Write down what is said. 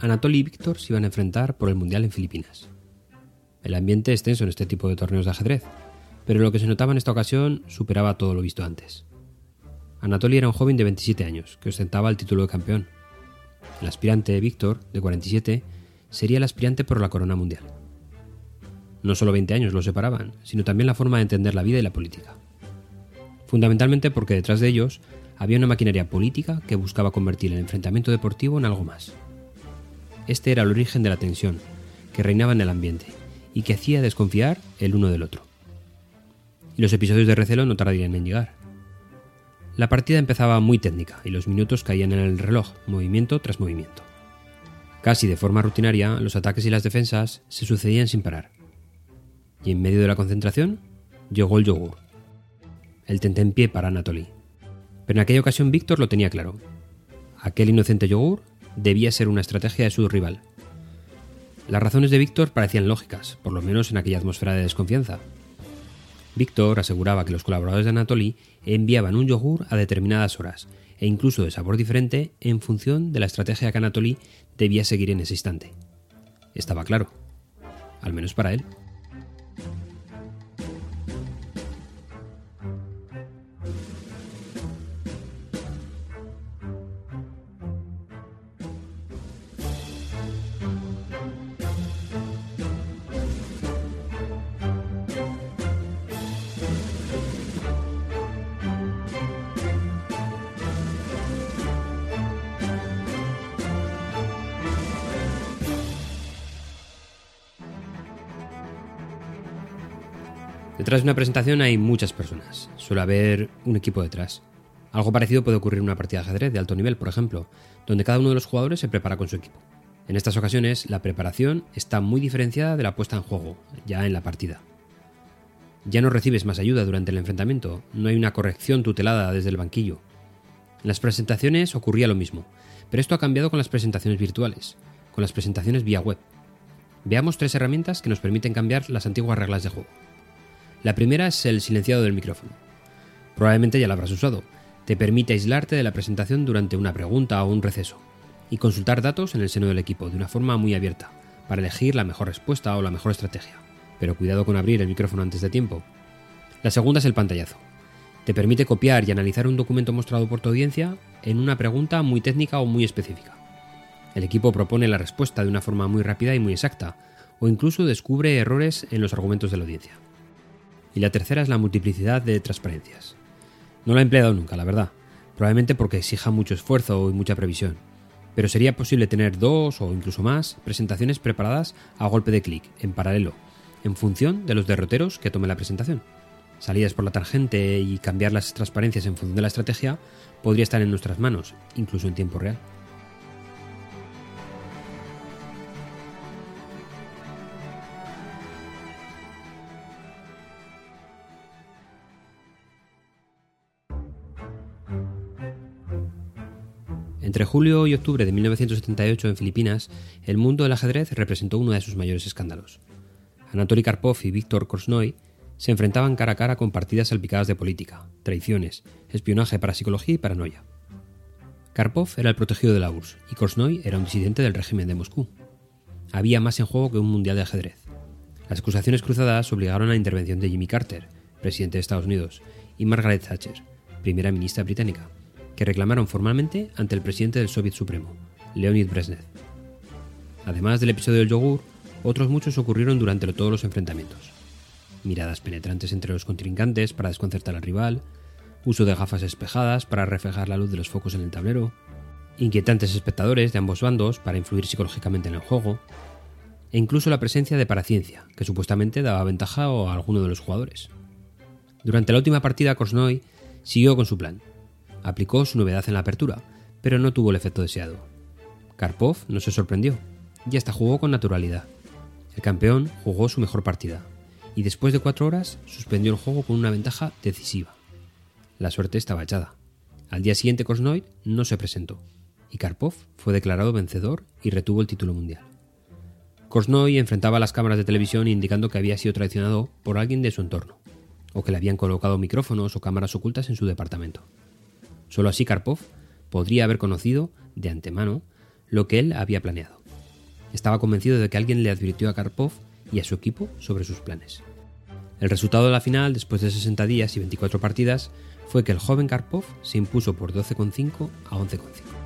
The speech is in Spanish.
Anatoly y Víctor se iban a enfrentar por el Mundial en Filipinas. El ambiente es tenso en este tipo de torneos de ajedrez, pero lo que se notaba en esta ocasión superaba todo lo visto antes. Anatoly era un joven de 27 años, que ostentaba el título de campeón. El aspirante Víctor, de 47, sería el aspirante por la corona mundial. No solo 20 años lo separaban, sino también la forma de entender la vida y la política. Fundamentalmente porque detrás de ellos había una maquinaria política que buscaba convertir el enfrentamiento deportivo en algo más. Este era el origen de la tensión que reinaba en el ambiente y que hacía desconfiar el uno del otro. Y los episodios de recelo no tardarían en llegar. La partida empezaba muy técnica y los minutos caían en el reloj, movimiento tras movimiento. Casi de forma rutinaria, los ataques y las defensas se sucedían sin parar. Y en medio de la concentración, llegó el yogur. El tentempié para Anatoly. Pero en aquella ocasión Víctor lo tenía claro. Aquel inocente yogur debía ser una estrategia de su rival. Las razones de Víctor parecían lógicas, por lo menos en aquella atmósfera de desconfianza. Víctor aseguraba que los colaboradores de Anatoly enviaban un yogur a determinadas horas, e incluso de sabor diferente en función de la estrategia que Anatoly debía seguir en ese instante. Estaba claro, al menos para él. Detrás de una presentación hay muchas personas. Suele haber un equipo detrás. Algo parecido puede ocurrir en una partida de ajedrez de alto nivel, por ejemplo, donde cada uno de los jugadores se prepara con su equipo. En estas ocasiones, la preparación está muy diferenciada de la puesta en juego, ya en la partida. Ya no recibes más ayuda durante el enfrentamiento, no hay una corrección tutelada desde el banquillo. En las presentaciones ocurría lo mismo, pero esto ha cambiado con las presentaciones virtuales, con las presentaciones vía web. Veamos tres herramientas que nos permiten cambiar las antiguas reglas de juego. La primera es el silenciado del micrófono. Probablemente ya la habrás usado. Te permite aislarte de la presentación durante una pregunta o un receso y consultar datos en el seno del equipo de una forma muy abierta para elegir la mejor respuesta o la mejor estrategia. Pero cuidado con abrir el micrófono antes de tiempo. La segunda es el pantallazo. Te permite copiar y analizar un documento mostrado por tu audiencia en una pregunta muy técnica o muy específica. El equipo propone la respuesta de una forma muy rápida y muy exacta, o incluso descubre errores en los argumentos de la audiencia y la tercera es la multiplicidad de transparencias. No la he empleado nunca, la verdad, probablemente porque exija mucho esfuerzo y mucha previsión, pero sería posible tener dos o incluso más presentaciones preparadas a golpe de clic, en paralelo, en función de los derroteros que tome la presentación. Salidas por la tangente y cambiar las transparencias en función de la estrategia podría estar en nuestras manos, incluso en tiempo real. Entre julio y octubre de 1978 en Filipinas, el mundo del ajedrez representó uno de sus mayores escándalos. Anatoly Karpov y Víctor Korsnoy se enfrentaban cara a cara con partidas salpicadas de política, traiciones, espionaje, parapsicología y paranoia. Karpov era el protegido de la URSS y Korsnoy era un disidente del régimen de Moscú. Había más en juego que un mundial de ajedrez. Las acusaciones cruzadas obligaron a la intervención de Jimmy Carter, presidente de Estados Unidos, y Margaret Thatcher, primera ministra británica que reclamaron formalmente ante el presidente del Soviet Supremo, Leonid Brezhnev. Además del episodio del yogur, otros muchos ocurrieron durante todos los enfrentamientos. Miradas penetrantes entre los contrincantes para desconcertar al rival, uso de gafas espejadas para reflejar la luz de los focos en el tablero, inquietantes espectadores de ambos bandos para influir psicológicamente en el juego, e incluso la presencia de paraciencia, que supuestamente daba ventaja a alguno de los jugadores. Durante la última partida, Korsnoy siguió con su plan, aplicó su novedad en la apertura, pero no tuvo el efecto deseado. Karpov no se sorprendió, y hasta jugó con naturalidad. El campeón jugó su mejor partida, y después de cuatro horas suspendió el juego con una ventaja decisiva. La suerte estaba echada. Al día siguiente Korsnoy no se presentó, y Karpov fue declarado vencedor y retuvo el título mundial. Korsnoy enfrentaba a las cámaras de televisión indicando que había sido traicionado por alguien de su entorno, o que le habían colocado micrófonos o cámaras ocultas en su departamento. Solo así Karpov podría haber conocido de antemano lo que él había planeado. estaba convencido de que alguien le advirtió a Karpov y a su equipo sobre sus planes. El resultado de la final, después de 60 días y 24 partidas, fue que el joven Karpov se impuso por 12,5 a 11,5.